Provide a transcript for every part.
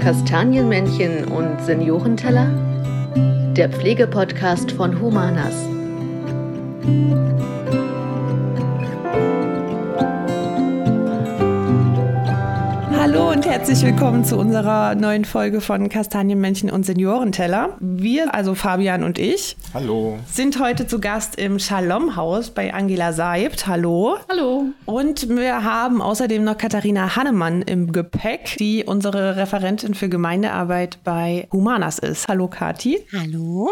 Kastanienmännchen und Seniorenteller? Der Pflegepodcast von Humanas. Herzlich willkommen zu unserer neuen Folge von Kastanienmännchen und Seniorenteller. Wir, also Fabian und ich, Hallo. sind heute zu Gast im Shalom-Haus bei Angela Seibt. Hallo. Hallo. Und wir haben außerdem noch Katharina Hannemann im Gepäck, die unsere Referentin für Gemeindearbeit bei Humanas ist. Hallo Kati. Hallo.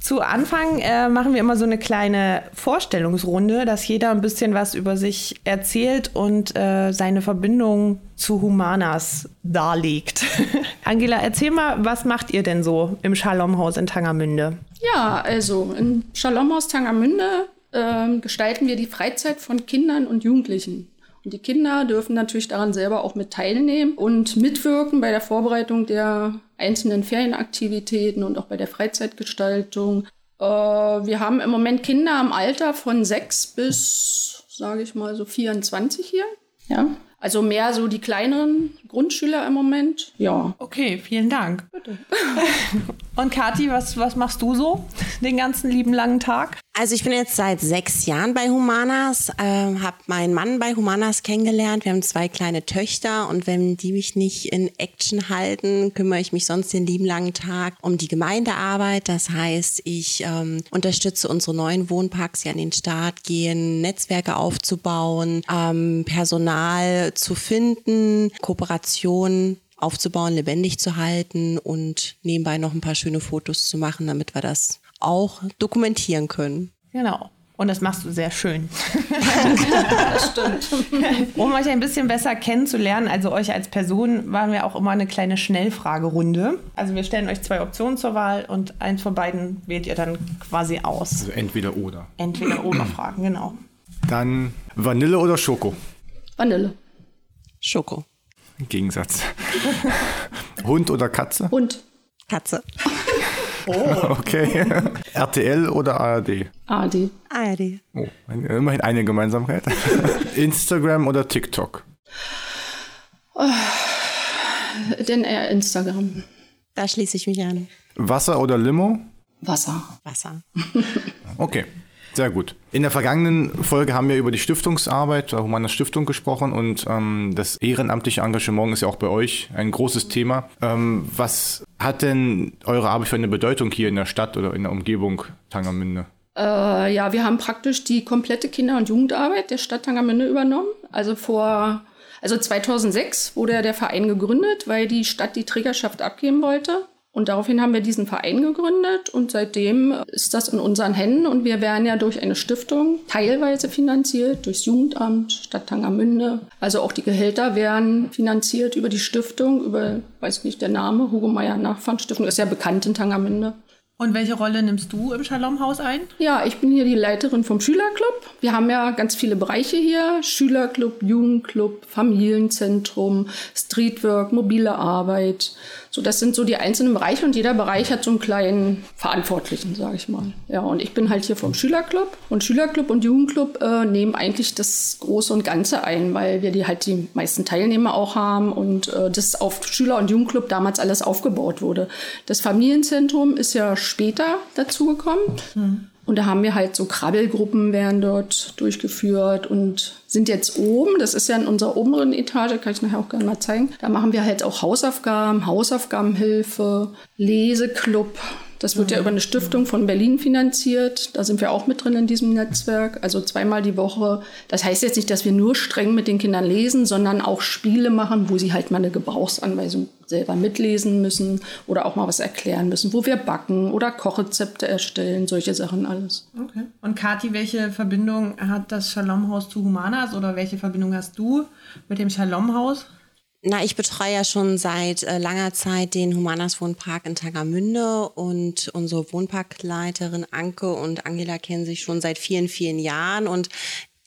Zu Anfang äh, machen wir immer so eine kleine Vorstellungsrunde, dass jeder ein bisschen was über sich erzählt und äh, seine Verbindung zu Humanas darlegt. Angela, erzähl mal, was macht ihr denn so im Shalom-Haus in Tangermünde? Ja, also im Shalomhaus Tangermünde ähm, gestalten wir die Freizeit von Kindern und Jugendlichen. Und die Kinder dürfen natürlich daran selber auch mit teilnehmen und mitwirken bei der Vorbereitung der einzelnen Ferienaktivitäten und auch bei der Freizeitgestaltung. Äh, wir haben im Moment Kinder im Alter von sechs bis, sage ich mal, so 24 hier. Ja. Also mehr so die kleineren Grundschüler im Moment. Ja. Okay, vielen Dank. Bitte. und Kathi, was, was machst du so den ganzen lieben langen Tag? Also ich bin jetzt seit sechs Jahren bei Humanas, äh, habe meinen Mann bei Humanas kennengelernt. Wir haben zwei kleine Töchter und wenn die mich nicht in Action halten, kümmere ich mich sonst den lieben langen Tag um die Gemeindearbeit. Das heißt, ich ähm, unterstütze unsere neuen Wohnparks, die an den Start gehen, Netzwerke aufzubauen, ähm, Personal zu finden, Kooperationen aufzubauen, lebendig zu halten und nebenbei noch ein paar schöne Fotos zu machen, damit wir das auch dokumentieren können. Genau. Und das machst du sehr schön. das stimmt. um euch ein bisschen besser kennenzulernen, also euch als Person, waren wir auch immer eine kleine Schnellfragerunde. Also wir stellen euch zwei Optionen zur Wahl und eins von beiden wählt ihr dann quasi aus. Also entweder oder. Entweder oder Fragen, genau. Dann Vanille oder Schoko? Vanille. Schoko. Gegensatz. Hund oder Katze? Hund. Katze. Oh. Okay. RTL oder ARD? ARD. ARD. Oh, immerhin eine Gemeinsamkeit. Instagram oder TikTok? Oh, denn eher Instagram. Da schließe ich mich an. Wasser oder Limo? Wasser. Wasser. Okay. Sehr gut. In der vergangenen Folge haben wir über die Stiftungsarbeit der Humana Stiftung gesprochen und ähm, das ehrenamtliche Engagement ist ja auch bei euch ein großes Thema. Ähm, was hat denn eure Arbeit für eine Bedeutung hier in der Stadt oder in der Umgebung Tangermünde? Äh, ja, wir haben praktisch die komplette Kinder- und Jugendarbeit der Stadt Tangermünde übernommen. Also vor, also 2006 wurde der Verein gegründet, weil die Stadt die Trägerschaft abgeben wollte. Und daraufhin haben wir diesen Verein gegründet und seitdem ist das in unseren Händen und wir werden ja durch eine Stiftung teilweise finanziert, durchs Jugendamt, Stadt Tangermünde. Also auch die Gehälter werden finanziert über die Stiftung, über, weiß nicht, der Name, Hugo Meier Nachfahrenstiftung, ist ja bekannt in Tangermünde. Und welche Rolle nimmst du im Shalom-Haus ein? Ja, ich bin hier die Leiterin vom Schülerclub. Wir haben ja ganz viele Bereiche hier. Schülerclub, Jugendclub, Familienzentrum, Streetwork, mobile Arbeit. So, das sind so die einzelnen Bereiche und jeder Bereich hat so einen kleinen Verantwortlichen, sage ich mal. Ja, und ich bin halt hier vom Schülerclub und Schülerclub und Jugendclub äh, nehmen eigentlich das Große und Ganze ein, weil wir die halt die meisten Teilnehmer auch haben und äh, das auf Schüler- und Jugendclub damals alles aufgebaut wurde. Das Familienzentrum ist ja später dazugekommen. Mhm. Und da haben wir halt so Krabbelgruppen werden dort durchgeführt und sind jetzt oben. Das ist ja in unserer oberen Etage, kann ich nachher auch gerne mal zeigen. Da machen wir halt auch Hausaufgaben, Hausaufgabenhilfe, Leseclub. Das wird ja über eine Stiftung von Berlin finanziert. Da sind wir auch mit drin in diesem Netzwerk. Also zweimal die Woche. Das heißt jetzt nicht, dass wir nur streng mit den Kindern lesen, sondern auch Spiele machen, wo sie halt mal eine Gebrauchsanweisung selber mitlesen müssen oder auch mal was erklären müssen, wo wir backen oder Kochrezepte erstellen, solche Sachen alles. Okay. Und Kathi, welche Verbindung hat das Shalom-Haus zu Humanas oder welche Verbindung hast du mit dem Shalom-Haus? Na, ich betreue ja schon seit äh, langer Zeit den Humanas Wohnpark in Tangermünde und unsere Wohnparkleiterin Anke und Angela kennen sich schon seit vielen, vielen Jahren und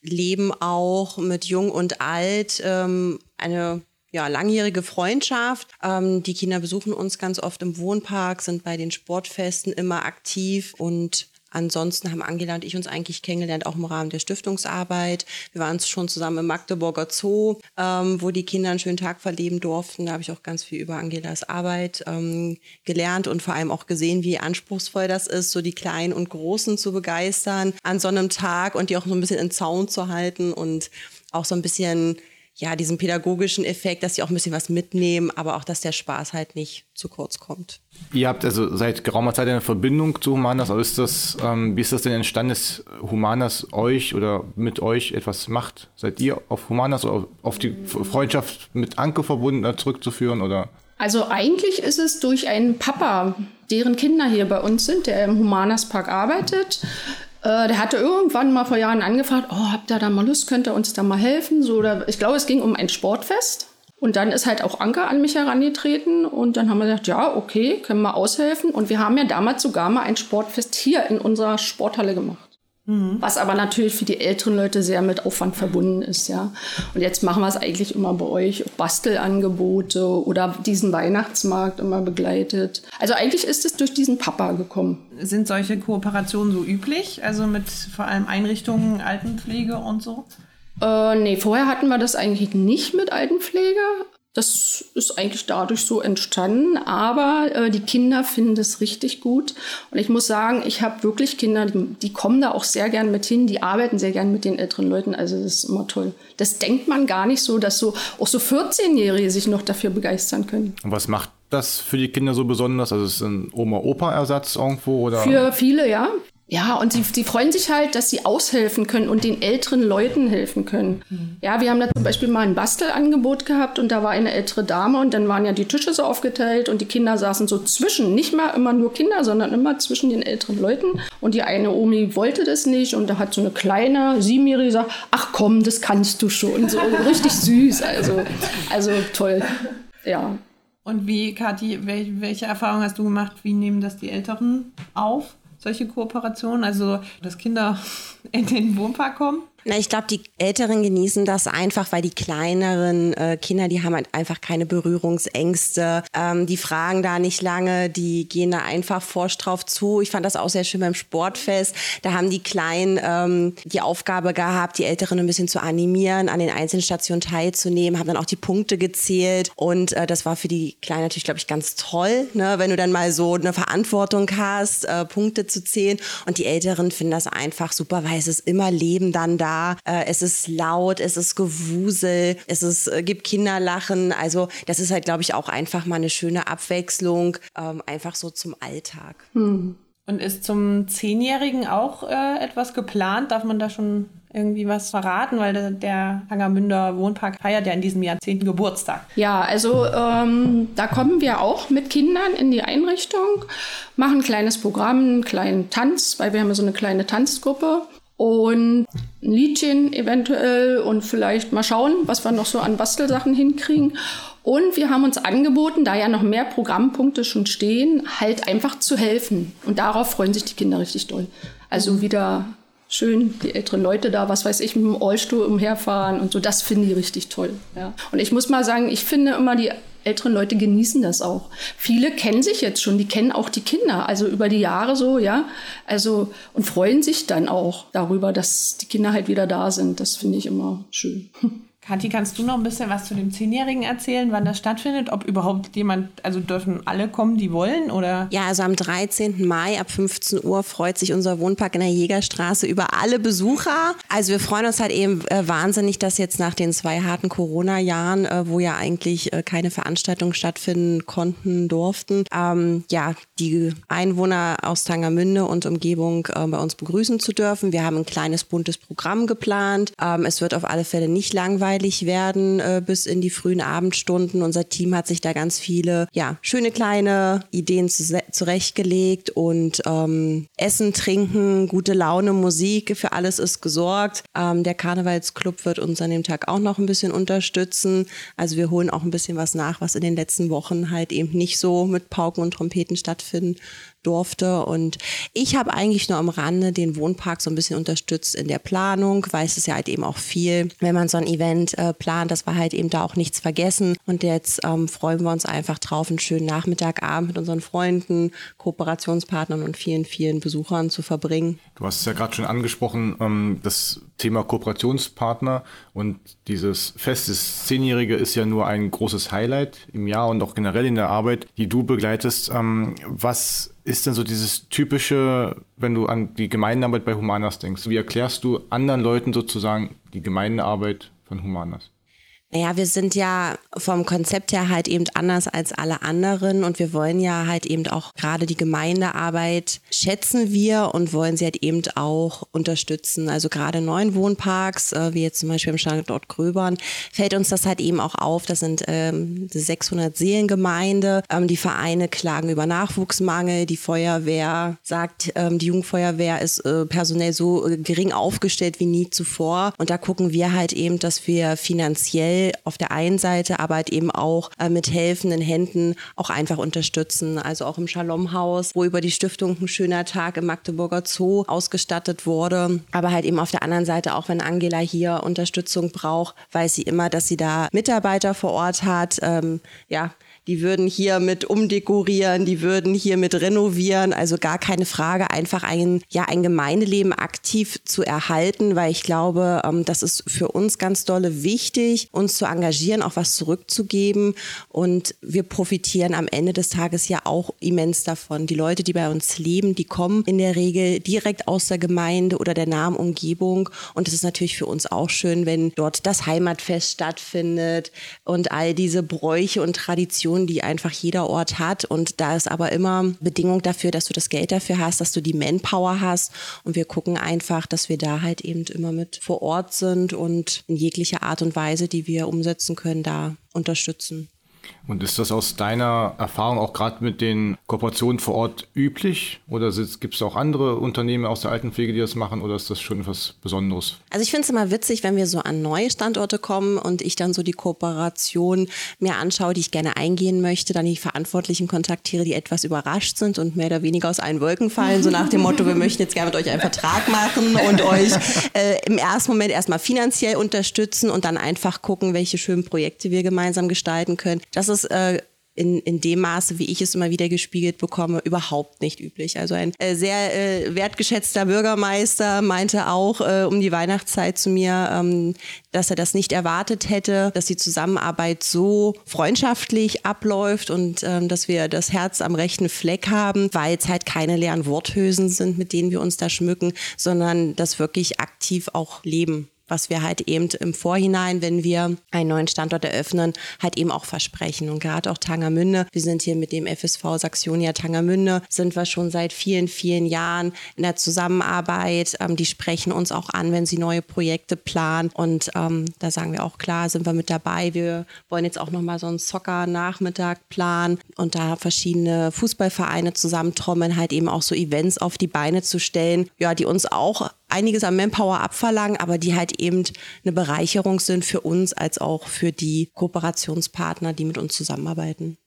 leben auch mit Jung und Alt ähm, eine ja, langjährige Freundschaft. Ähm, die Kinder besuchen uns ganz oft im Wohnpark, sind bei den Sportfesten immer aktiv und ansonsten haben Angela und ich uns eigentlich kennengelernt, auch im Rahmen der Stiftungsarbeit. Wir waren schon zusammen im Magdeburger Zoo, ähm, wo die Kinder einen schönen Tag verleben durften. Da habe ich auch ganz viel über Angelas Arbeit ähm, gelernt und vor allem auch gesehen, wie anspruchsvoll das ist, so die Kleinen und Großen zu begeistern an so einem Tag und die auch so ein bisschen in Zaun zu halten und auch so ein bisschen ja, diesen pädagogischen Effekt, dass sie auch ein bisschen was mitnehmen, aber auch, dass der Spaß halt nicht zu kurz kommt. Ihr habt also seit geraumer Zeit eine Verbindung zu Humanas, aber ist das, ähm, wie ist das denn entstanden, dass Humanas euch oder mit euch etwas macht? Seid ihr auf Humanas oder auf die Freundschaft mit Anke verbunden äh, zurückzuführen oder? Also eigentlich ist es durch einen Papa, deren Kinder hier bei uns sind, der im Humanas Park arbeitet. Äh, der hatte irgendwann mal vor Jahren angefragt, oh, habt ihr da mal Lust, könnt ihr uns da mal helfen? So, oder, ich glaube, es ging um ein Sportfest. Und dann ist halt auch Anke an mich herangetreten und dann haben wir gesagt, ja, okay, können wir aushelfen. Und wir haben ja damals sogar mal ein Sportfest hier in unserer Sporthalle gemacht. Mhm. Was aber natürlich für die älteren Leute sehr mit Aufwand verbunden ist, ja. Und jetzt machen wir es eigentlich immer bei euch, Bastelangebote oder diesen Weihnachtsmarkt immer begleitet. Also eigentlich ist es durch diesen Papa gekommen. Sind solche Kooperationen so üblich? Also mit vor allem Einrichtungen, Altenpflege und so? Äh, nee, vorher hatten wir das eigentlich nicht mit Altenpflege. Das ist eigentlich dadurch so entstanden, aber äh, die Kinder finden das richtig gut. Und ich muss sagen, ich habe wirklich Kinder, die, die, kommen da auch sehr gern mit hin, die arbeiten sehr gern mit den älteren Leuten. Also das ist immer toll. Das denkt man gar nicht so, dass so auch so 14-Jährige sich noch dafür begeistern können. Und was macht das für die Kinder so besonders? Also ist es ein Oma-Opa-Ersatz irgendwo? Oder? Für viele, ja. Ja, und sie, sie freuen sich halt, dass sie aushelfen können und den älteren Leuten helfen können. Mhm. Ja, wir haben da zum Beispiel mal ein Bastelangebot gehabt und da war eine ältere Dame und dann waren ja die Tische so aufgeteilt und die Kinder saßen so zwischen, nicht mal immer nur Kinder, sondern immer zwischen den älteren Leuten. Und die eine Omi wollte das nicht und da hat so eine kleine Siebenjährige gesagt, ach komm, das kannst du schon. So richtig süß, also, also toll. Ja. Und wie, Kathi, welche Erfahrung hast du gemacht? Wie nehmen das die Älteren auf? Solche Kooperationen, also dass Kinder in den Wohnpark kommen? Na, ich glaube, die Älteren genießen das einfach, weil die kleineren äh, Kinder, die haben halt einfach keine Berührungsängste. Ähm, die fragen da nicht lange, die gehen da einfach forsch drauf zu. Ich fand das auch sehr schön beim Sportfest. Da haben die Kleinen ähm, die Aufgabe gehabt, die Älteren ein bisschen zu animieren, an den einzelnen Stationen teilzunehmen, haben dann auch die Punkte gezählt. Und äh, das war für die Kleinen natürlich, glaube ich, ganz toll, ne? wenn du dann mal so eine Verantwortung hast, äh, Punkte zu zählen. Und die Älteren finden das einfach super, weil es ist immer Leben dann da äh, es ist laut, es ist Gewusel, es ist, äh, gibt Kinderlachen. Also das ist halt, glaube ich, auch einfach mal eine schöne Abwechslung, ähm, einfach so zum Alltag. Hm. Und ist zum Zehnjährigen auch äh, etwas geplant? Darf man da schon irgendwie was verraten? Weil der, der Hangermünder Wohnpark feiert ja in diesem Jahr zehnten Geburtstag. Ja, also ähm, da kommen wir auch mit Kindern in die Einrichtung, machen ein kleines Programm, einen kleinen Tanz, weil wir haben ja so eine kleine Tanzgruppe und ein Liedchen eventuell und vielleicht mal schauen, was wir noch so an Bastelsachen hinkriegen. Und wir haben uns angeboten, da ja noch mehr Programmpunkte schon stehen, halt einfach zu helfen. Und darauf freuen sich die Kinder richtig doll. Also wieder schön die älteren Leute da, was weiß ich, mit dem Rollstuhl umherfahren und so. Das finden die richtig toll. Ja. Und ich muss mal sagen, ich finde immer die älteren Leute genießen das auch. Viele kennen sich jetzt schon, die kennen auch die Kinder, also über die Jahre so, ja. Also und freuen sich dann auch darüber, dass die Kinder halt wieder da sind. Das finde ich immer schön. Kathi, kannst du noch ein bisschen was zu dem Zehnjährigen erzählen, wann das stattfindet? Ob überhaupt jemand, also dürfen alle kommen, die wollen? Oder? Ja, also am 13. Mai ab 15 Uhr freut sich unser Wohnpark in der Jägerstraße über alle Besucher. Also wir freuen uns halt eben äh, wahnsinnig, dass jetzt nach den zwei harten Corona-Jahren, äh, wo ja eigentlich äh, keine Veranstaltungen stattfinden konnten, durften, ähm, ja, die Einwohner aus Tangermünde und Umgebung äh, bei uns begrüßen zu dürfen. Wir haben ein kleines buntes Programm geplant. Ähm, es wird auf alle Fälle nicht langweilig langweilig werden äh, bis in die frühen Abendstunden. Unser Team hat sich da ganz viele, ja, schöne kleine Ideen zu, zurechtgelegt und ähm, Essen, Trinken, gute Laune, Musik, für alles ist gesorgt. Ähm, der Karnevalsclub wird uns an dem Tag auch noch ein bisschen unterstützen. Also wir holen auch ein bisschen was nach, was in den letzten Wochen halt eben nicht so mit Pauken und Trompeten stattfinden durfte. Und ich habe eigentlich nur am Rande den Wohnpark so ein bisschen unterstützt in der Planung, weil es ist ja halt eben auch viel, wenn man so ein Event äh, plant, dass wir halt eben da auch nichts vergessen. Und jetzt ähm, freuen wir uns einfach drauf, einen schönen Nachmittag, Abend mit unseren Freunden, Kooperationspartnern und vielen, vielen Besuchern zu verbringen. Du hast es ja gerade schon angesprochen, ähm, das Thema Kooperationspartner und dieses Fest, das Zehnjährige ist ja nur ein großes Highlight im Jahr und auch generell in der Arbeit, die du begleitest. Ähm, was ist denn so dieses typische, wenn du an die Gemeindearbeit bei Humanas denkst? Wie erklärst du anderen Leuten sozusagen die Gemeindearbeit von Humanas? Naja, wir sind ja vom Konzept her halt eben anders als alle anderen und wir wollen ja halt eben auch gerade die Gemeindearbeit schätzen wir und wollen sie halt eben auch unterstützen. Also gerade neuen Wohnparks, äh, wie jetzt zum Beispiel im Standort Gröbern, fällt uns das halt eben auch auf. Das sind ähm, 600 Seelengemeinde. Ähm, die Vereine klagen über Nachwuchsmangel. Die Feuerwehr sagt, ähm, die Jugendfeuerwehr ist äh, personell so gering aufgestellt wie nie zuvor. Und da gucken wir halt eben, dass wir finanziell auf der einen Seite, aber halt eben auch äh, mit helfenden Händen auch einfach unterstützen. Also auch im Shalom-Haus, wo über die Stiftung ein schöner Tag im Magdeburger Zoo ausgestattet wurde. Aber halt eben auf der anderen Seite, auch wenn Angela hier Unterstützung braucht, weiß sie immer, dass sie da Mitarbeiter vor Ort hat. Ähm, ja, die würden hier mit umdekorieren, die würden hier mit renovieren. Also gar keine Frage, einfach ein, ja, ein Gemeindeleben aktiv zu erhalten, weil ich glaube, ähm, das ist für uns ganz dolle wichtig, uns zu engagieren, auch was zurückzugeben. Und wir profitieren am Ende des Tages ja auch immens davon. Die Leute, die bei uns leben, die kommen in der Regel direkt aus der Gemeinde oder der nahen Umgebung. Und es ist natürlich für uns auch schön, wenn dort das Heimatfest stattfindet und all diese Bräuche und Traditionen Funktionen, die einfach jeder Ort hat. Und da ist aber immer Bedingung dafür, dass du das Geld dafür hast, dass du die Manpower hast. Und wir gucken einfach, dass wir da halt eben immer mit vor Ort sind und in jeglicher Art und Weise, die wir umsetzen können, da unterstützen. Und ist das aus deiner Erfahrung auch gerade mit den Kooperationen vor Ort üblich? Oder gibt es auch andere Unternehmen aus der Altenpflege, die das machen? Oder ist das schon etwas Besonderes? Also ich finde es immer witzig, wenn wir so an neue Standorte kommen und ich dann so die Kooperation mir anschaue, die ich gerne eingehen möchte, dann die Verantwortlichen kontaktiere, die etwas überrascht sind und mehr oder weniger aus allen Wolken fallen. So nach dem Motto, wir möchten jetzt gerne mit euch einen Vertrag machen und euch äh, im ersten Moment erstmal finanziell unterstützen und dann einfach gucken, welche schönen Projekte wir gemeinsam gestalten können. Das ist äh, in, in dem Maße, wie ich es immer wieder gespiegelt bekomme, überhaupt nicht üblich. Also ein äh, sehr äh, wertgeschätzter Bürgermeister meinte auch äh, um die Weihnachtszeit zu mir, ähm, dass er das nicht erwartet hätte, dass die Zusammenarbeit so freundschaftlich abläuft und ähm, dass wir das Herz am rechten Fleck haben, weil es halt keine leeren Worthülsen sind, mit denen wir uns da schmücken, sondern das wirklich aktiv auch leben was wir halt eben im Vorhinein, wenn wir einen neuen Standort eröffnen, halt eben auch versprechen. Und gerade auch Tangermünde, wir sind hier mit dem FSV Saxonia Tangermünde, sind wir schon seit vielen, vielen Jahren in der Zusammenarbeit. Ähm, die sprechen uns auch an, wenn sie neue Projekte planen. Und ähm, da sagen wir auch klar, sind wir mit dabei. Wir wollen jetzt auch nochmal so einen Soccer-Nachmittag planen und da verschiedene Fußballvereine zusammentrommeln, halt eben auch so Events auf die Beine zu stellen, ja, die uns auch einiges an Manpower abverlangen, aber die halt eben eine Bereicherung sind für uns als auch für die Kooperationspartner, die mit uns zusammenarbeiten.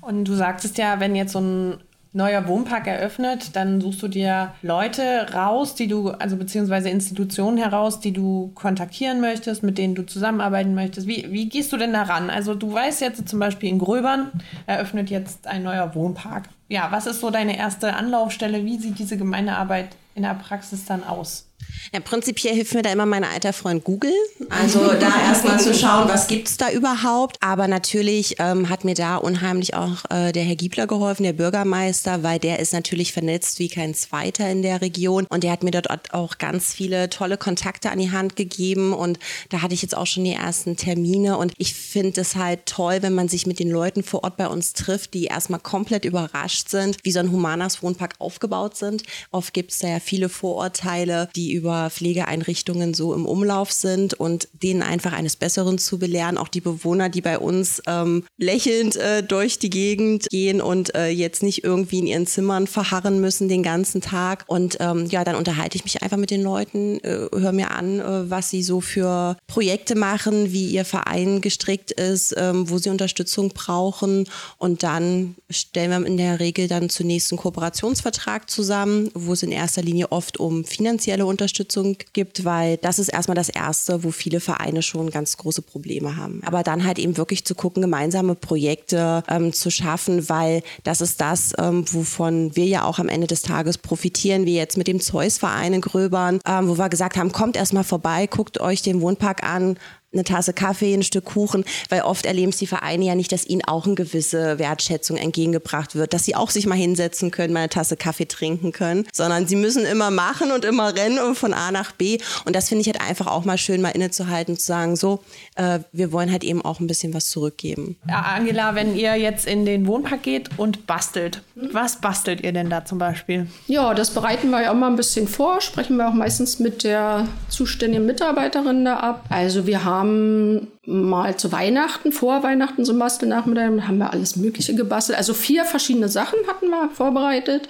Und du sagtest ja, wenn jetzt so ein neuer Wohnpark eröffnet, dann suchst du dir Leute raus, die du, also beziehungsweise Institutionen heraus, die du kontaktieren möchtest, mit denen du zusammenarbeiten möchtest. Wie, wie gehst du denn daran? Also du weißt jetzt zum Beispiel in Gröbern eröffnet jetzt ein neuer Wohnpark. Ja, was ist so deine erste Anlaufstelle? Wie sieht diese Gemeindearbeit in der Praxis dann aus? Ja, prinzipiell hilft mir da immer mein alter Freund Google. Also da erstmal zu schauen, was gibt es da überhaupt. Aber natürlich ähm, hat mir da unheimlich auch äh, der Herr Giebler geholfen, der Bürgermeister, weil der ist natürlich vernetzt wie kein zweiter in der Region. Und der hat mir dort auch ganz viele tolle Kontakte an die Hand gegeben. Und da hatte ich jetzt auch schon die ersten Termine. Und ich finde es halt toll, wenn man sich mit den Leuten vor Ort bei uns trifft, die erstmal komplett überrascht sind, wie so ein Humanas Wohnpark aufgebaut sind. Oft gibt es da ja viele Vorurteile, die über Pflegeeinrichtungen so im Umlauf sind und denen einfach eines Besseren zu belehren. Auch die Bewohner, die bei uns ähm, lächelnd äh, durch die Gegend gehen und äh, jetzt nicht irgendwie in ihren Zimmern verharren müssen den ganzen Tag. Und ähm, ja, dann unterhalte ich mich einfach mit den Leuten, äh, höre mir an, äh, was sie so für Projekte machen, wie ihr Verein gestrickt ist, ähm, wo sie Unterstützung brauchen. Und dann stellen wir in der Regel dann zunächst einen Kooperationsvertrag zusammen, wo es in erster Linie oft um finanzielle Unterstützung gibt, weil das ist erstmal das Erste, wo viele Vereine schon ganz große Probleme haben. Aber dann halt eben wirklich zu gucken, gemeinsame Projekte ähm, zu schaffen, weil das ist das, ähm, wovon wir ja auch am Ende des Tages profitieren, wie jetzt mit dem Zeus-Verein in Gröbern, ähm, wo wir gesagt haben, kommt erstmal vorbei, guckt euch den Wohnpark an, eine Tasse Kaffee, ein Stück Kuchen, weil oft erleben es die Vereine ja nicht, dass ihnen auch eine gewisse Wertschätzung entgegengebracht wird, dass sie auch sich mal hinsetzen können, mal eine Tasse Kaffee trinken können, sondern sie müssen immer machen und immer rennen von A nach B. Und das finde ich halt einfach auch mal schön, mal innezuhalten und zu sagen, so, äh, wir wollen halt eben auch ein bisschen was zurückgeben. Ja, Angela, wenn ihr jetzt in den Wohnpark geht und bastelt, was bastelt ihr denn da zum Beispiel? Ja, das bereiten wir ja auch mal ein bisschen vor, sprechen wir auch meistens mit der zuständigen Mitarbeiterin da ab. Also wir haben haben mal zu Weihnachten, vor Weihnachten so ein Bastelnachmittag, haben wir alles Mögliche gebastelt. Also vier verschiedene Sachen hatten wir vorbereitet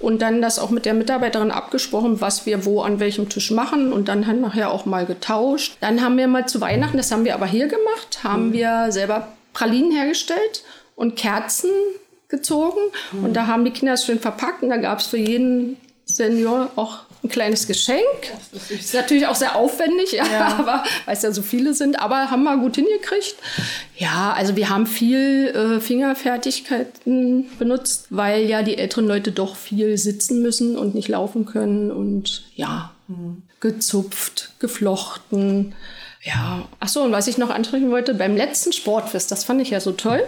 und dann das auch mit der Mitarbeiterin abgesprochen, was wir wo an welchem Tisch machen und dann haben nachher auch mal getauscht. Dann haben wir mal zu Weihnachten, das haben wir aber hier gemacht, haben mhm. wir selber Pralinen hergestellt und Kerzen gezogen mhm. und da haben die Kinder es schön verpackt und da gab es für jeden Senior auch ein kleines Geschenk. Das ist, ist, natürlich auch sehr aufwendig, ja, ja. aber weil es ja so viele sind, aber haben wir gut hingekriegt. Ja, also wir haben viel äh, Fingerfertigkeiten benutzt, weil ja die älteren Leute doch viel sitzen müssen und nicht laufen können und ja, mhm. gezupft, geflochten. Ja, ach so, und was ich noch ansprechen wollte, beim letzten Sportfest, das fand ich ja so toll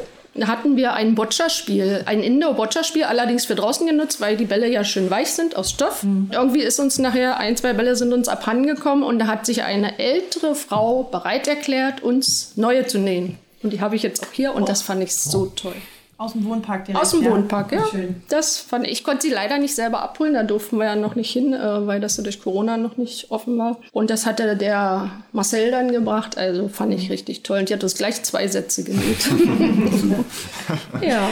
hatten wir ein Boccia-Spiel, ein Indoor-Boccia-Spiel, allerdings für draußen genutzt, weil die Bälle ja schön weich sind aus Stoff. Mhm. Irgendwie ist uns nachher ein, zwei Bälle sind uns abhandengekommen und da hat sich eine ältere Frau bereit erklärt, uns neue zu nähen. Und die habe ich jetzt auch hier und oh. das fand ich so toll. Aus dem Wohnpark direkt. Aus dem ja. Wohnpark, ja. Schön. Das fand ich. Ich konnte sie leider nicht selber abholen, da durften wir ja noch nicht hin, äh, weil das ja durch Corona noch nicht offen war. Und das hatte der Marcel dann gebracht, also fand ich richtig toll. Und die hat uns gleich zwei Sätze genäht. ja.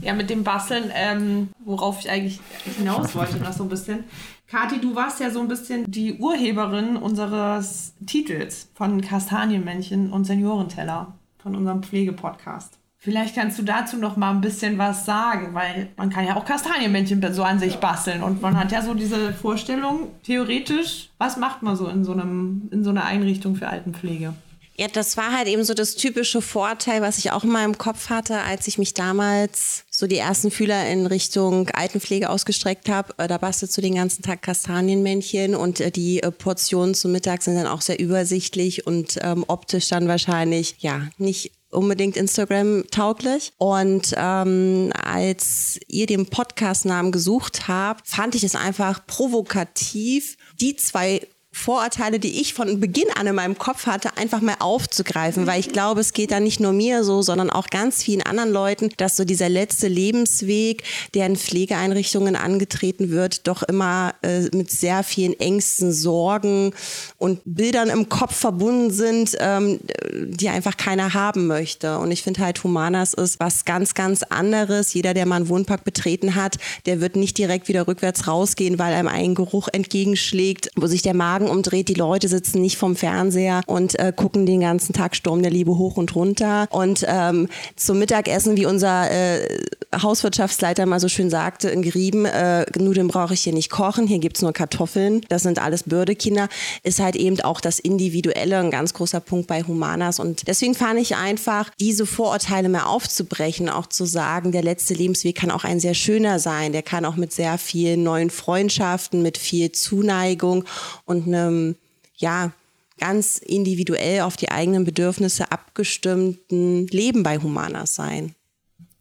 Ja, mit dem Basteln, ähm, worauf ich eigentlich hinaus wollte, noch so ein bisschen. Kathi, du warst ja so ein bisschen die Urheberin unseres Titels von Kastanienmännchen und Seniorenteller von unserem Pflegepodcast. Vielleicht kannst du dazu noch mal ein bisschen was sagen, weil man kann ja auch Kastanienmännchen so an sich basteln und man hat ja so diese Vorstellung, theoretisch, was macht man so in so, einem, in so einer Einrichtung für Altenpflege? Ja, das war halt eben so das typische Vorteil, was ich auch in meinem Kopf hatte, als ich mich damals so die ersten Fühler in Richtung Altenpflege ausgestreckt habe. Äh, da bastelst du den ganzen Tag Kastanienmännchen und äh, die äh, Portionen zum Mittag sind dann auch sehr übersichtlich und ähm, optisch dann wahrscheinlich, ja, nicht unbedingt Instagram tauglich. Und ähm, als ihr den Podcast-Namen gesucht habt, fand ich es einfach provokativ, die zwei Vorurteile, die ich von Beginn an in meinem Kopf hatte, einfach mal aufzugreifen, weil ich glaube, es geht da nicht nur mir so, sondern auch ganz vielen anderen Leuten, dass so dieser letzte Lebensweg, der in Pflegeeinrichtungen angetreten wird, doch immer äh, mit sehr vielen Ängsten, Sorgen und Bildern im Kopf verbunden sind, ähm, die einfach keiner haben möchte. Und ich finde halt, Humanas ist was ganz, ganz anderes. Jeder, der mal einen Wohnpark betreten hat, der wird nicht direkt wieder rückwärts rausgehen, weil einem ein Geruch entgegenschlägt, wo sich der Magen Wagen umdreht. Die Leute sitzen nicht vom Fernseher und äh, gucken den ganzen Tag Sturm der Liebe hoch und runter. Und ähm, zum Mittagessen, wie unser äh, Hauswirtschaftsleiter mal so schön sagte, in Grieben, äh, Nudeln brauche ich hier nicht kochen, hier gibt es nur Kartoffeln. Das sind alles Bürdekinder. Ist halt eben auch das Individuelle ein ganz großer Punkt bei Humanas. Und deswegen fand ich einfach, diese Vorurteile mehr aufzubrechen, auch zu sagen, der letzte Lebensweg kann auch ein sehr schöner sein. Der kann auch mit sehr vielen neuen Freundschaften, mit viel Zuneigung und einem, ja, ganz individuell auf die eigenen Bedürfnisse abgestimmten Leben bei Humanas sein.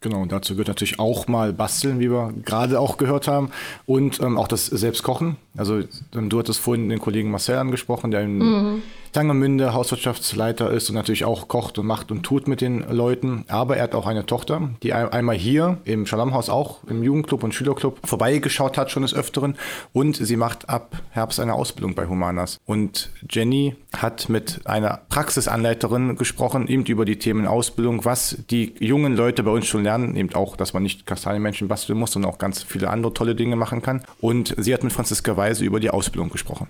Genau, und dazu gehört natürlich auch mal basteln, wie wir gerade auch gehört haben, und ähm, auch das Selbstkochen. Also du hattest vorhin den Kollegen Marcel angesprochen, der, mhm. Tangemünde Hauswirtschaftsleiter ist und natürlich auch kocht und macht und tut mit den Leuten. Aber er hat auch eine Tochter, die einmal hier im Schalamhaus auch im Jugendclub und Schülerclub vorbeigeschaut hat schon des Öfteren. Und sie macht ab Herbst eine Ausbildung bei Humanas. Und Jenny hat mit einer Praxisanleiterin gesprochen, eben über die Themen Ausbildung, was die jungen Leute bei uns schon lernen, eben auch, dass man nicht Kastanienmenschen basteln muss, sondern auch ganz viele andere tolle Dinge machen kann. Und sie hat mit Franziska Weise über die Ausbildung gesprochen.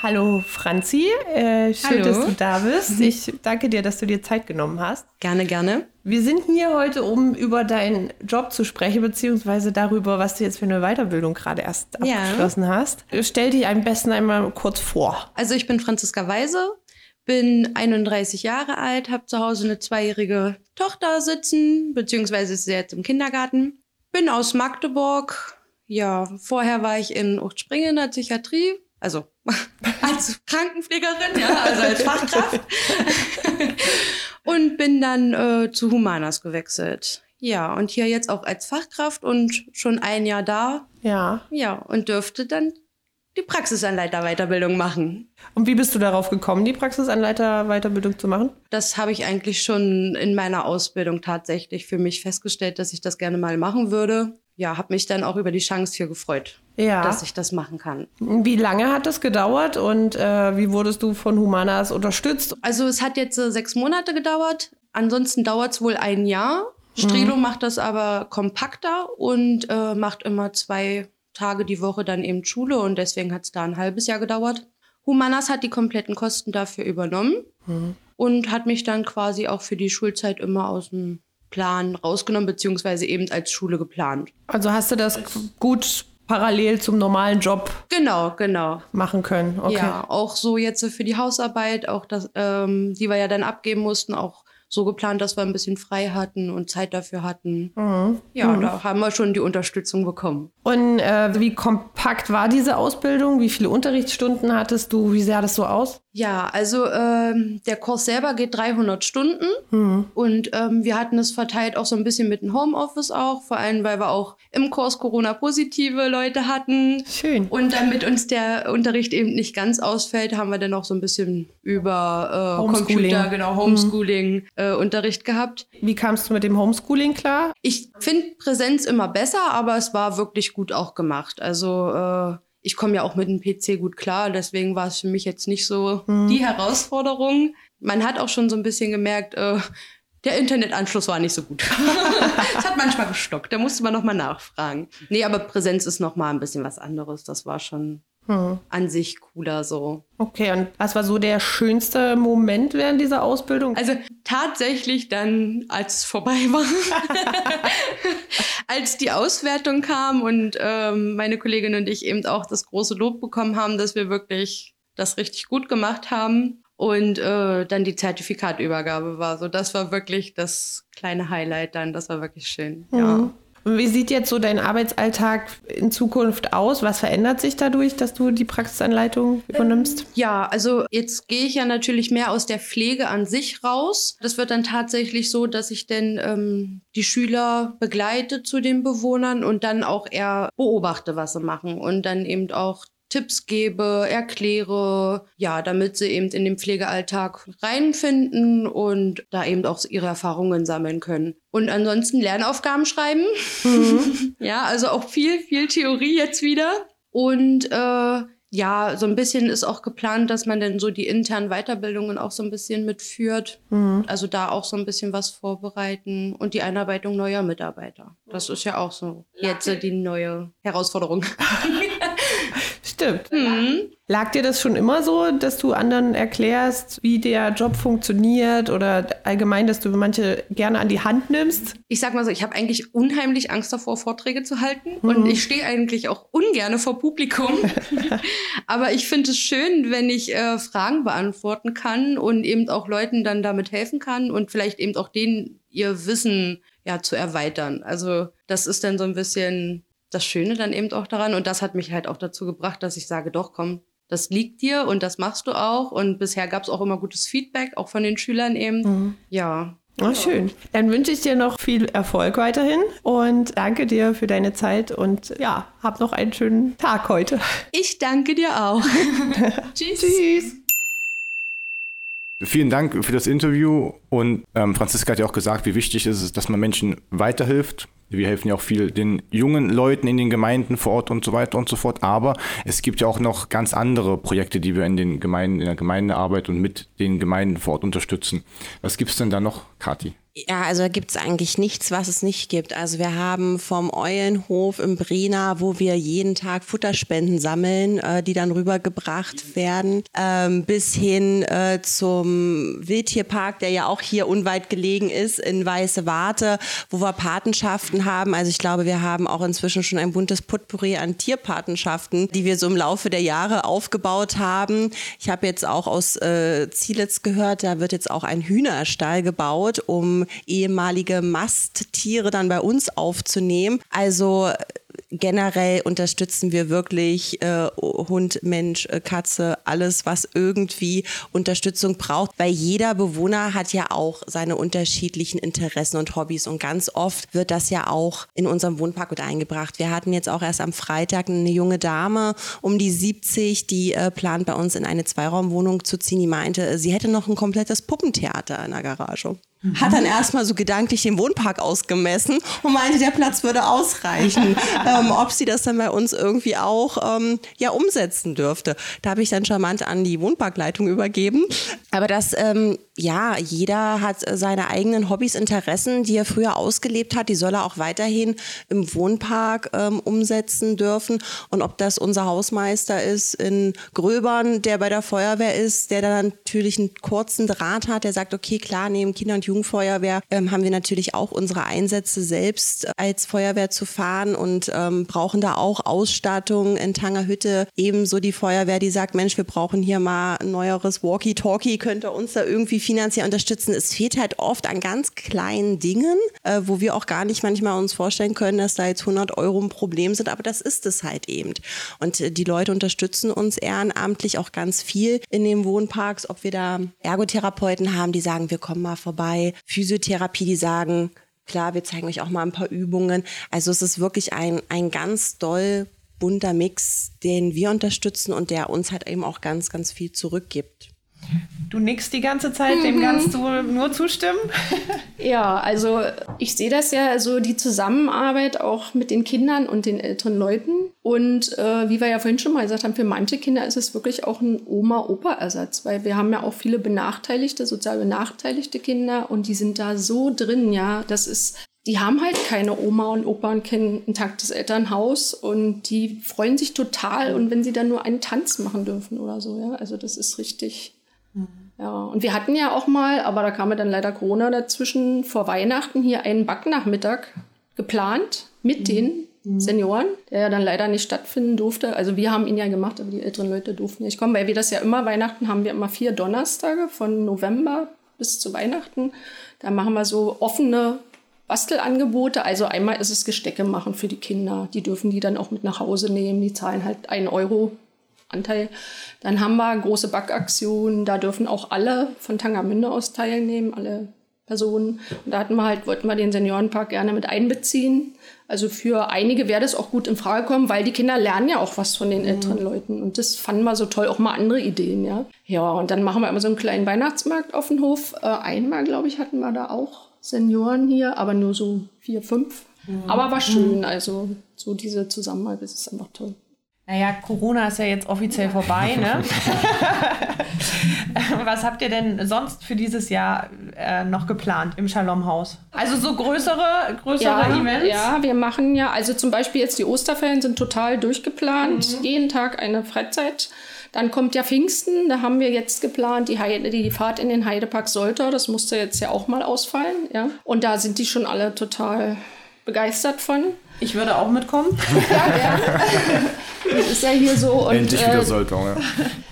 Hallo Franzi, äh, schön, Hallo. dass du da bist. Ich danke dir, dass du dir Zeit genommen hast. Gerne, gerne. Wir sind hier heute, um über deinen Job zu sprechen, beziehungsweise darüber, was du jetzt für eine Weiterbildung gerade erst ja. abgeschlossen hast. Stell dich am besten einmal kurz vor. Also ich bin Franziska Weise, bin 31 Jahre alt, habe zu Hause eine zweijährige Tochter sitzen, beziehungsweise ist sie jetzt im Kindergarten. Bin aus Magdeburg. Ja, vorher war ich in Uchtspringen in der Psychiatrie, also als Krankenpflegerin, ja, also als Fachkraft. und bin dann äh, zu Humanas gewechselt. Ja, und hier jetzt auch als Fachkraft und schon ein Jahr da. Ja. Ja, und dürfte dann die Praxisanleiter-Weiterbildung machen. Und wie bist du darauf gekommen, die Praxisanleiter-Weiterbildung zu machen? Das habe ich eigentlich schon in meiner Ausbildung tatsächlich für mich festgestellt, dass ich das gerne mal machen würde ja, habe mich dann auch über die Chance hier gefreut, ja. dass ich das machen kann. Wie lange hat das gedauert und äh, wie wurdest du von Humanas unterstützt? Also es hat jetzt äh, sechs Monate gedauert. Ansonsten dauert es wohl ein Jahr. Strelo mhm. macht das aber kompakter und äh, macht immer zwei Tage die Woche dann eben Schule und deswegen hat es da ein halbes Jahr gedauert. Humanas hat die kompletten Kosten dafür übernommen mhm. und hat mich dann quasi auch für die Schulzeit immer aus dem Plan rausgenommen, beziehungsweise eben als Schule geplant. Also hast du das gut parallel zum normalen Job genau genau machen können okay. ja auch so jetzt für die Hausarbeit auch das ähm, die wir ja dann abgeben mussten auch so geplant, dass wir ein bisschen frei hatten und Zeit dafür hatten. Mhm. Ja, mhm. da haben wir schon die Unterstützung bekommen. Und äh, wie kompakt war diese Ausbildung? Wie viele Unterrichtsstunden hattest du? Wie sah das so aus? Ja, also ähm, der Kurs selber geht 300 Stunden mhm. und ähm, wir hatten es verteilt auch so ein bisschen mit dem Homeoffice auch, vor allem weil wir auch im Kurs Corona-positive Leute hatten. Schön. Und damit uns der Unterricht eben nicht ganz ausfällt, haben wir dann auch so ein bisschen über äh, Computer, genau, Homeschooling mhm. äh, Unterricht gehabt. Wie kamst du mit dem Homeschooling klar? Ich finde Präsenz immer besser, aber es war wirklich gut auch gemacht. Also äh, ich komme ja auch mit dem PC gut klar, deswegen war es für mich jetzt nicht so mhm. die Herausforderung. Man hat auch schon so ein bisschen gemerkt, äh, der Internetanschluss war nicht so gut. Es hat manchmal gestockt, da musste man nochmal nachfragen. Nee, aber Präsenz ist nochmal ein bisschen was anderes. Das war schon hm. an sich cooler so. Okay, und was war so der schönste Moment während dieser Ausbildung? Also tatsächlich dann, als es vorbei war, als die Auswertung kam und ähm, meine Kollegin und ich eben auch das große Lob bekommen haben, dass wir wirklich das richtig gut gemacht haben. Und äh, dann die Zertifikatübergabe war so. Das war wirklich das kleine Highlight dann. Das war wirklich schön. Mhm. Ja. Wie sieht jetzt so dein Arbeitsalltag in Zukunft aus? Was verändert sich dadurch, dass du die Praxisanleitung übernimmst? Ja, also jetzt gehe ich ja natürlich mehr aus der Pflege an sich raus. Das wird dann tatsächlich so, dass ich dann ähm, die Schüler begleite zu den Bewohnern und dann auch eher beobachte, was sie machen und dann eben auch Tipps gebe, erkläre, ja, damit sie eben in den Pflegealltag reinfinden und da eben auch ihre Erfahrungen sammeln können. Und ansonsten Lernaufgaben schreiben. Mhm. ja, also auch viel, viel Theorie jetzt wieder. Und äh, ja, so ein bisschen ist auch geplant, dass man dann so die internen Weiterbildungen auch so ein bisschen mitführt. Mhm. Also da auch so ein bisschen was vorbereiten und die Einarbeitung neuer Mitarbeiter. Das ist ja auch so jetzt die neue Herausforderung. Stimmt. Mhm. Lag dir das schon immer so, dass du anderen erklärst, wie der Job funktioniert oder allgemein, dass du manche gerne an die Hand nimmst? Ich sag mal so, ich habe eigentlich unheimlich Angst davor, Vorträge zu halten mhm. und ich stehe eigentlich auch ungern vor Publikum. Aber ich finde es schön, wenn ich äh, Fragen beantworten kann und eben auch Leuten dann damit helfen kann und vielleicht eben auch denen ihr Wissen ja zu erweitern. Also das ist dann so ein bisschen das Schöne dann eben auch daran. Und das hat mich halt auch dazu gebracht, dass ich sage, doch, komm, das liegt dir und das machst du auch. Und bisher gab es auch immer gutes Feedback, auch von den Schülern eben. Mhm. Ja. Oh, schön. Dann wünsche ich dir noch viel Erfolg weiterhin und danke dir für deine Zeit und ja, hab noch einen schönen Tag heute. Ich danke dir auch. Tschüss. Tschüss. Vielen Dank für das Interview und ähm, Franziska hat ja auch gesagt, wie wichtig es ist, dass man Menschen weiterhilft. Wir helfen ja auch viel den jungen Leuten in den Gemeinden vor Ort und so weiter und so fort. Aber es gibt ja auch noch ganz andere Projekte, die wir in den Gemeinden, in der Gemeindearbeit und mit den Gemeinden vor Ort unterstützen. Was gibt es denn da noch, Kathi? Ja, also da gibt es eigentlich nichts, was es nicht gibt. Also wir haben vom Eulenhof im Brena, wo wir jeden Tag Futterspenden sammeln, äh, die dann rübergebracht werden, ähm, bis hin äh, zum Wildtierpark, der ja auch hier unweit gelegen ist, in Weiße Warte, wo wir Patenschaften haben. Also ich glaube, wir haben auch inzwischen schon ein buntes Potpourri an Tierpatenschaften, die wir so im Laufe der Jahre aufgebaut haben. Ich habe jetzt auch aus äh, Zielitz gehört, da wird jetzt auch ein Hühnerstall gebaut, um ehemalige Masttiere dann bei uns aufzunehmen. Also generell unterstützen wir wirklich äh, Hund, Mensch, äh, Katze, alles, was irgendwie Unterstützung braucht, weil jeder Bewohner hat ja auch seine unterschiedlichen Interessen und Hobbys und ganz oft wird das ja auch in unserem Wohnpark mit eingebracht. Wir hatten jetzt auch erst am Freitag eine junge Dame um die 70, die äh, plant bei uns in eine Zweiraumwohnung zu ziehen. Die meinte, sie hätte noch ein komplettes Puppentheater in der Garage. Mhm. Hat dann erstmal so gedanklich den Wohnpark ausgemessen und meinte, der Platz würde ausreichen. ähm, ob sie das dann bei uns irgendwie auch ähm, ja, umsetzen dürfte. Da habe ich dann charmant an die Wohnparkleitung übergeben. Aber das, ähm, ja, jeder hat seine eigenen Hobbys, Interessen, die er früher ausgelebt hat, die soll er auch weiterhin im Wohnpark ähm, umsetzen dürfen. Und ob das unser Hausmeister ist in Gröbern, der bei der Feuerwehr ist, der dann natürlich einen kurzen Draht hat, der sagt, okay, klar, neben Kinder und Jugendfeuerwehr ähm, haben wir natürlich auch unsere Einsätze selbst als Feuerwehr zu fahren und ähm, brauchen da auch Ausstattung in Tangerhütte. Ebenso die Feuerwehr, die sagt, Mensch, wir brauchen hier mal ein neueres Walkie-Talkie, könnt ihr uns da irgendwie finanziell unterstützen. Es fehlt halt oft an ganz kleinen Dingen, äh, wo wir auch gar nicht manchmal uns vorstellen können, dass da jetzt 100 Euro ein Problem sind, aber das ist es halt eben. Und äh, die Leute unterstützen uns ehrenamtlich auch ganz viel in den Wohnparks, ob wir da Ergotherapeuten haben, die sagen, wir kommen mal vorbei Physiotherapie, die sagen, klar, wir zeigen euch auch mal ein paar Übungen. Also es ist wirklich ein, ein ganz doll bunter Mix, den wir unterstützen und der uns halt eben auch ganz, ganz viel zurückgibt. Du nickst die ganze Zeit, mhm. dem kannst du nur zustimmen? ja, also ich sehe das ja, also die Zusammenarbeit auch mit den Kindern und den älteren Leuten. Und äh, wie wir ja vorhin schon mal gesagt haben, für manche Kinder ist es wirklich auch ein Oma-Opa-Ersatz, weil wir haben ja auch viele benachteiligte, sozial benachteiligte Kinder und die sind da so drin, ja, das ist die haben halt keine Oma und Opa und kennen ein intaktes Elternhaus und die freuen sich total und wenn sie dann nur einen Tanz machen dürfen oder so, ja, also das ist richtig, ja, und wir hatten ja auch mal, aber da kam ja dann leider Corona dazwischen, vor Weihnachten hier einen Backnachmittag geplant mit mhm. den mhm. Senioren, der ja dann leider nicht stattfinden durfte. Also wir haben ihn ja gemacht, aber die älteren Leute durften nicht kommen, weil wir das ja immer Weihnachten haben wir immer vier Donnerstage von November bis zu Weihnachten. Da machen wir so offene Bastelangebote. Also einmal ist es Gestecke machen für die Kinder. Die dürfen die dann auch mit nach Hause nehmen. Die zahlen halt einen Euro Anteil. Dann haben wir große Backaktionen, da dürfen auch alle von Tangermünde aus teilnehmen, alle Personen. Und da hatten wir halt, wollten wir den Seniorenpark gerne mit einbeziehen. Also für einige wäre das auch gut in Frage kommen, weil die Kinder lernen ja auch was von den älteren mhm. Leuten. Und das fanden wir so toll, auch mal andere Ideen, ja. Ja, und dann machen wir immer so einen kleinen Weihnachtsmarkt auf dem Hof. Äh, einmal, glaube ich, hatten wir da auch Senioren hier, aber nur so vier, fünf. Mhm. Aber war schön, also so diese Zusammenarbeit, ist einfach toll. Naja, Corona ist ja jetzt offiziell vorbei, ne? Was habt ihr denn sonst für dieses Jahr äh, noch geplant im Shalom-Haus? Also so größere, größere ja, Events? Ja, wir machen ja, also zum Beispiel jetzt die Osterferien sind total durchgeplant. Mhm. Jeden Tag eine Freizeit. Dann kommt ja Pfingsten, da haben wir jetzt geplant, die, Heide, die Fahrt in den Heidepark Solter, das musste jetzt ja auch mal ausfallen. Ja? Und da sind die schon alle total begeistert von. Ich würde auch mitkommen. ja, gerne. Das ist ja hier so. Und, Endlich wieder äh, Soltau, ja.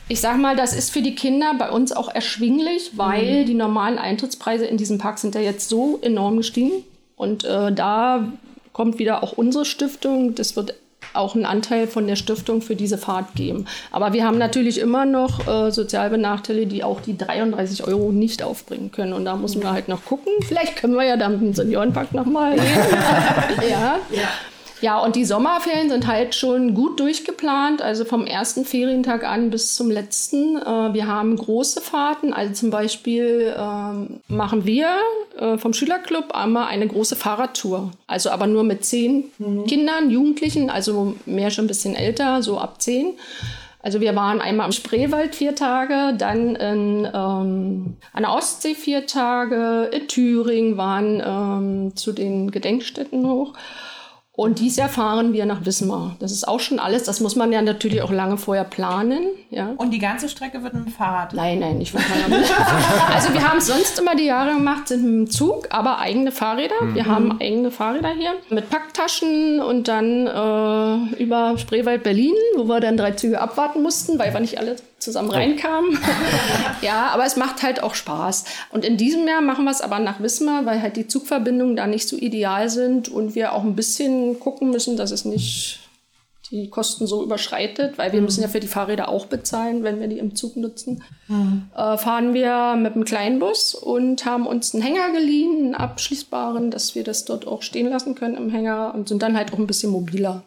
Ich sag mal, das ist für die Kinder bei uns auch erschwinglich, weil mhm. die normalen Eintrittspreise in diesem Park sind ja jetzt so enorm gestiegen. Und äh, da kommt wieder auch unsere Stiftung. Das wird auch einen Anteil von der Stiftung für diese Fahrt geben. Aber wir haben natürlich immer noch äh, sozial Benachteiligte, die auch die 33 Euro nicht aufbringen können. Und da müssen wir halt noch gucken. Vielleicht können wir ja dann mit dem Seniorenpark nochmal. ja. ja. Ja, und die Sommerferien sind halt schon gut durchgeplant, also vom ersten Ferientag an bis zum letzten. Äh, wir haben große Fahrten, also zum Beispiel ähm, machen wir äh, vom Schülerclub einmal eine große Fahrradtour. Also aber nur mit zehn mhm. Kindern, Jugendlichen, also mehr schon ein bisschen älter, so ab zehn. Also wir waren einmal im Spreewald vier Tage, dann in, ähm, an der Ostsee vier Tage, in Thüringen waren ähm, zu den Gedenkstätten hoch. Und dies Jahr fahren wir nach Wismar. Das ist auch schon alles. Das muss man ja natürlich auch lange vorher planen. Ja. Und die ganze Strecke wird mit dem Fahrrad? Nein, nein, nicht mit dem Fahrrad. also wir haben es sonst immer die Jahre gemacht, sind mit dem Zug, aber eigene Fahrräder. Mhm. Wir haben eigene Fahrräder hier mit Packtaschen und dann äh, über Spreewald Berlin, wo wir dann drei Züge abwarten mussten, weil wir nicht alle zusammen reinkamen. ja, aber es macht halt auch Spaß. Und in diesem Jahr machen wir es aber nach Wismar, weil halt die Zugverbindungen da nicht so ideal sind und wir auch ein bisschen gucken müssen, dass es nicht die Kosten so überschreitet, weil wir müssen ja für die Fahrräder auch bezahlen, wenn wir die im Zug nutzen, mhm. äh, fahren wir mit einem Kleinbus und haben uns einen Hänger geliehen, einen abschließbaren, dass wir das dort auch stehen lassen können im Hänger und sind dann halt auch ein bisschen mobiler.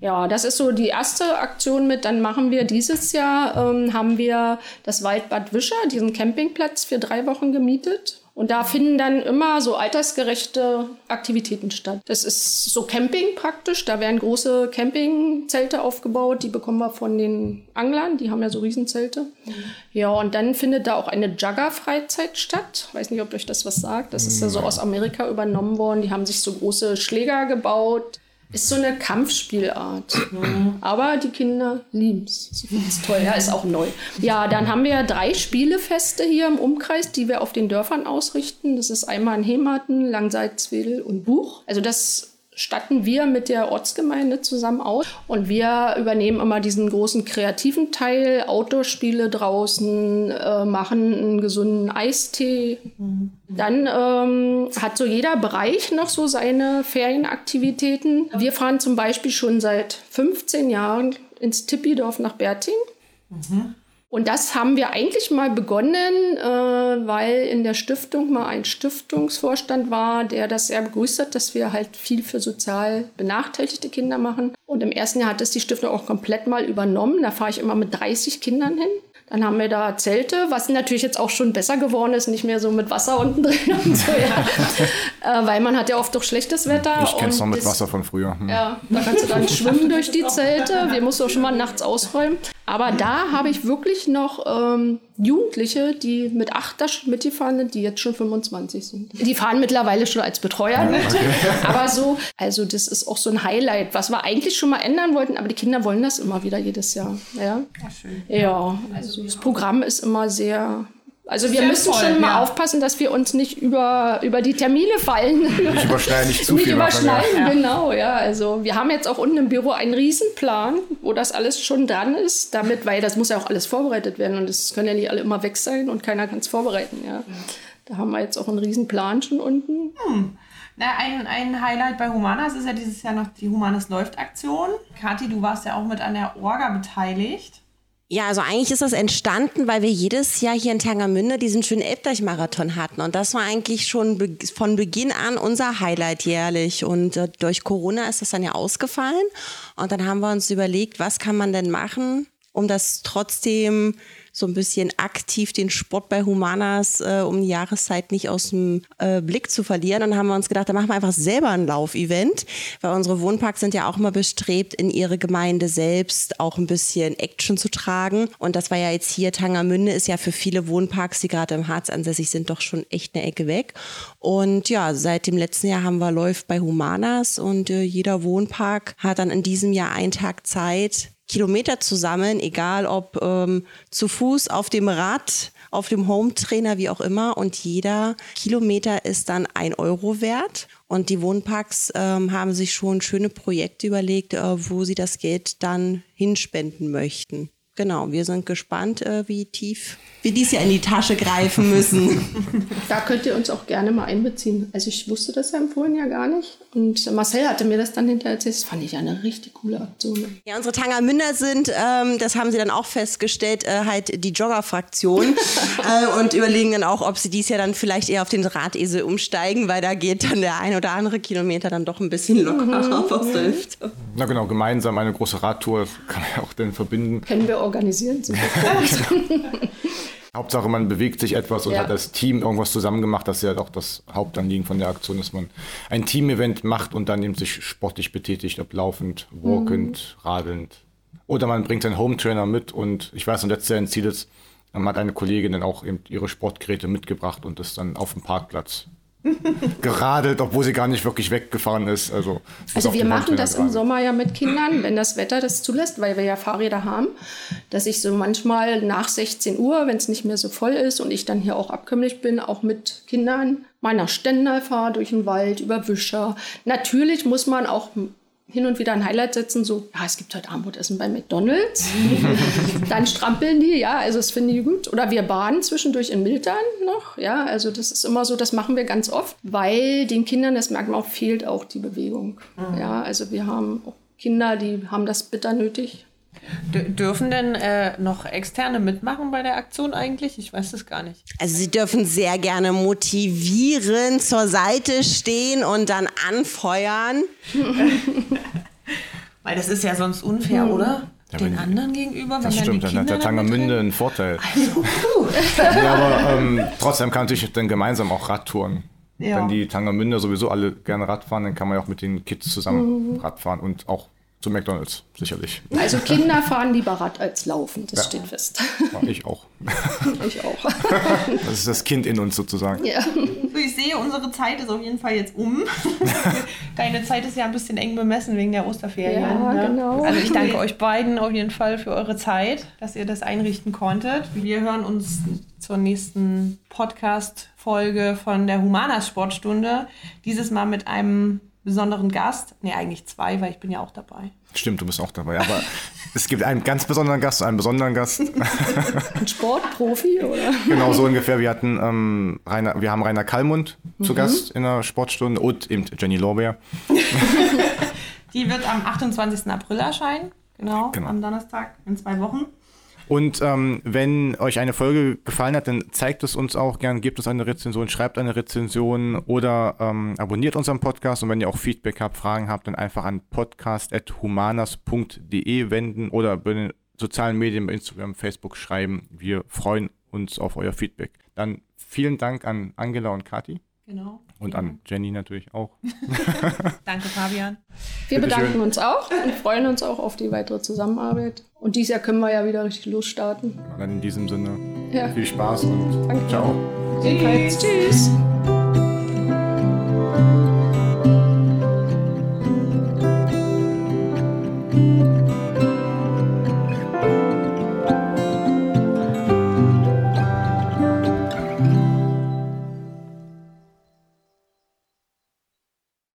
Ja, das ist so die erste Aktion mit. Dann machen wir dieses Jahr, ähm, haben wir das Waldbad Wischer, diesen Campingplatz für drei Wochen gemietet. Und da finden dann immer so altersgerechte Aktivitäten statt. Das ist so Camping praktisch. Da werden große Campingzelte aufgebaut. Die bekommen wir von den Anglern. Die haben ja so Riesenzelte. Mhm. Ja, und dann findet da auch eine Jugger-Freizeit statt. Ich weiß nicht, ob euch das was sagt. Das ist ja so aus Amerika übernommen worden. Die haben sich so große Schläger gebaut ist so eine Kampfspielart. Mhm. Aber die Kinder lieben es. Sie finden es toll. Ja, ist auch neu. Ja, dann haben wir drei Spielefeste hier im Umkreis, die wir auf den Dörfern ausrichten. Das ist einmal in Hematen, Langsalzwedel und Buch. Also das statten wir mit der Ortsgemeinde zusammen aus. Und wir übernehmen immer diesen großen kreativen Teil, Outdoor-Spiele draußen, äh, machen einen gesunden Eistee. Mhm. Dann ähm, hat so jeder Bereich noch so seine Ferienaktivitäten. Wir fahren zum Beispiel schon seit 15 Jahren ins Tippidorf nach Berting. Mhm. Und das haben wir eigentlich mal begonnen, äh, weil in der Stiftung mal ein Stiftungsvorstand war, der das sehr begrüßt hat, dass wir halt viel für sozial benachteiligte Kinder machen. Und im ersten Jahr hat das die Stiftung auch komplett mal übernommen. Da fahre ich immer mit 30 Kindern hin. Dann haben wir da Zelte, was natürlich jetzt auch schon besser geworden ist, nicht mehr so mit Wasser unten drin und so, ja. äh, weil man hat ja oft doch schlechtes Wetter. Ich kenne es noch mit das, Wasser von früher. Hm. Ja, da kannst du dann schwimmen durch die Zelte. Wir mussten auch schon mal nachts ausräumen. Aber da habe ich wirklich noch ähm, Jugendliche, die mit acht da schon mitgefahren sind, die jetzt schon 25 sind. Die fahren mittlerweile schon als Betreuer mit. aber so, also das ist auch so ein Highlight, was wir eigentlich schon mal ändern wollten, aber die Kinder wollen das immer wieder jedes Jahr. Ja, Ach, schön. ja also das Programm ist immer sehr also wir Sehr müssen voll, schon mal ja. aufpassen, dass wir uns nicht über, über die Termine fallen. Nicht überschneiden, nicht zu nicht viel überschneiden, machen, ja. genau, ja. Also wir haben jetzt auch unten im Büro einen Riesenplan, wo das alles schon dran ist, damit, weil das muss ja auch alles vorbereitet werden und es können ja nicht alle immer weg sein und keiner kann es vorbereiten, ja. Da haben wir jetzt auch einen Riesenplan schon unten. Hm. Na, ein, ein Highlight bei Humanas ist ja dieses Jahr noch die Humanas läuft Aktion. Kathi, du warst ja auch mit an der Orga beteiligt. Ja, also eigentlich ist das entstanden, weil wir jedes Jahr hier in Tangermünde diesen schönen Elbdeich-Marathon hatten. Und das war eigentlich schon be von Beginn an unser Highlight jährlich. Und äh, durch Corona ist das dann ja ausgefallen. Und dann haben wir uns überlegt, was kann man denn machen, um das trotzdem so ein bisschen aktiv den Sport bei Humanas äh, um die Jahreszeit nicht aus dem äh, Blick zu verlieren. Und dann haben wir uns gedacht, da machen wir einfach selber ein Laufevent, weil unsere Wohnparks sind ja auch immer bestrebt, in ihre Gemeinde selbst auch ein bisschen Action zu tragen. Und das war ja jetzt hier, Tangermünde ist ja für viele Wohnparks, die gerade im Harz ansässig sind, doch schon echt eine Ecke weg. Und ja, seit dem letzten Jahr haben wir Läuft bei Humanas und äh, jeder Wohnpark hat dann in diesem Jahr einen Tag Zeit, Kilometer zu sammeln, egal ob ähm, zu Fuß, auf dem Rad, auf dem Home-Trainer, wie auch immer. Und jeder Kilometer ist dann ein Euro wert. Und die Wohnparks ähm, haben sich schon schöne Projekte überlegt, äh, wo sie das Geld dann hinspenden möchten. Genau, wir sind gespannt, äh, wie tief wir dies Jahr in die Tasche greifen müssen. Da könnt ihr uns auch gerne mal einbeziehen. Also ich wusste das ja im Vorhin ja gar nicht. Und Marcel hatte mir das dann hinterher erzählt. Das fand ich ja eine richtig coole Aktion. Ja, unsere Tangermünder sind, ähm, das haben sie dann auch festgestellt, äh, halt die Jogger-Fraktion äh, und überlegen dann auch, ob sie dies Jahr dann vielleicht eher auf den Radesel umsteigen, weil da geht dann der ein oder andere Kilometer dann doch ein bisschen lockerer mhm. aus der Hüfte. Na genau, gemeinsam eine große Radtour kann man ja auch dann verbinden. Können wir organisieren. Hauptsache, man bewegt sich etwas und ja. hat das Team irgendwas zusammen gemacht. Das ist ja auch das Hauptanliegen von der Aktion, dass man ein Team-Event macht und dann eben sich sportlich betätigt, ob laufend, walkend, mhm. radelnd. Oder man bringt seinen Home-Trainer mit und ich weiß, und letztes Jahr in Zielitz hat eine Kollegin dann auch eben ihre Sportgeräte mitgebracht und ist dann auf dem Parkplatz geradelt, obwohl sie gar nicht wirklich weggefahren ist. Also, also wir machen das im Sommer ja mit Kindern, wenn das Wetter das zulässt, weil wir ja Fahrräder haben, dass ich so manchmal nach 16 Uhr, wenn es nicht mehr so voll ist und ich dann hier auch abkömmlich bin, auch mit Kindern nach Stendal fahre, durch den Wald, über Wischer. Natürlich muss man auch hin und wieder ein Highlight setzen, so, ja, es gibt heute Armutessen bei McDonalds. dann strampeln die, ja, also das finde ich gut. Oder wir baden zwischendurch in Miltern noch, ja, also das ist immer so, das machen wir ganz oft, weil den Kindern, das merkt man auch, fehlt auch die Bewegung. Mhm. Ja, also wir haben auch Kinder, die haben das bitter nötig. Dürfen denn äh, noch Externe mitmachen bei der Aktion eigentlich? Ich weiß das gar nicht. Also sie dürfen sehr gerne motivieren, zur Seite stehen und dann anfeuern. Weil das ist ja sonst unfair, mhm. oder? Ja, Den anderen gegenüber. Das stimmt, dann hat der Tangermünde einen Vorteil. Also, ja, aber ähm, trotzdem kann natürlich dann gemeinsam auch Radtouren. Ja. Wenn die Tangermünder sowieso alle gerne Radfahren, dann kann man ja auch mit den Kids zusammen mhm. Radfahren und auch zu McDonalds, sicherlich. Also Kinder fahren lieber Rad als laufen, das ja. steht fest. Ja, ich auch. ich auch. Das ist das Kind in uns sozusagen. Ja. Ich sehe, unsere Zeit ist auf jeden Fall jetzt um. Deine Zeit ist ja ein bisschen eng bemessen wegen der Osterferien. Ja, ne? genau. Also ich danke euch beiden auf jeden Fall für eure Zeit, dass ihr das einrichten konntet. Wir hören uns zur nächsten Podcast-Folge von der Humanas Sportstunde. Dieses Mal mit einem besonderen Gast. Nee, eigentlich zwei, weil ich bin ja auch dabei. Stimmt, du bist auch dabei. Aber es gibt einen ganz besonderen Gast, einen besonderen Gast. Ein Sportprofi, oder? Genau, so ungefähr. Wir hatten ähm, Rainer, wir haben Rainer Kallmund mhm. zu Gast in der Sportstunde und eben Jenny Lorbeer. Die wird am 28. April erscheinen. Genau, genau, am Donnerstag in zwei Wochen. Und ähm, wenn euch eine Folge gefallen hat, dann zeigt es uns auch gern, gebt uns eine Rezension, schreibt eine Rezension oder ähm, abonniert unseren Podcast. Und wenn ihr auch Feedback habt, Fragen habt, dann einfach an podcast.humanas.de wenden oder bei den sozialen Medien, bei Instagram, Facebook schreiben. Wir freuen uns auf euer Feedback. Dann vielen Dank an Angela und Kati. Genau. Und an Jenny natürlich auch. Danke, Fabian. Wir Bitte bedanken schön. uns auch und freuen uns auch auf die weitere Zusammenarbeit. Und dieses Jahr können wir ja wieder richtig losstarten. Dann in diesem Sinne ja. viel Spaß und Danke. ciao. Tschüss. Tschüss.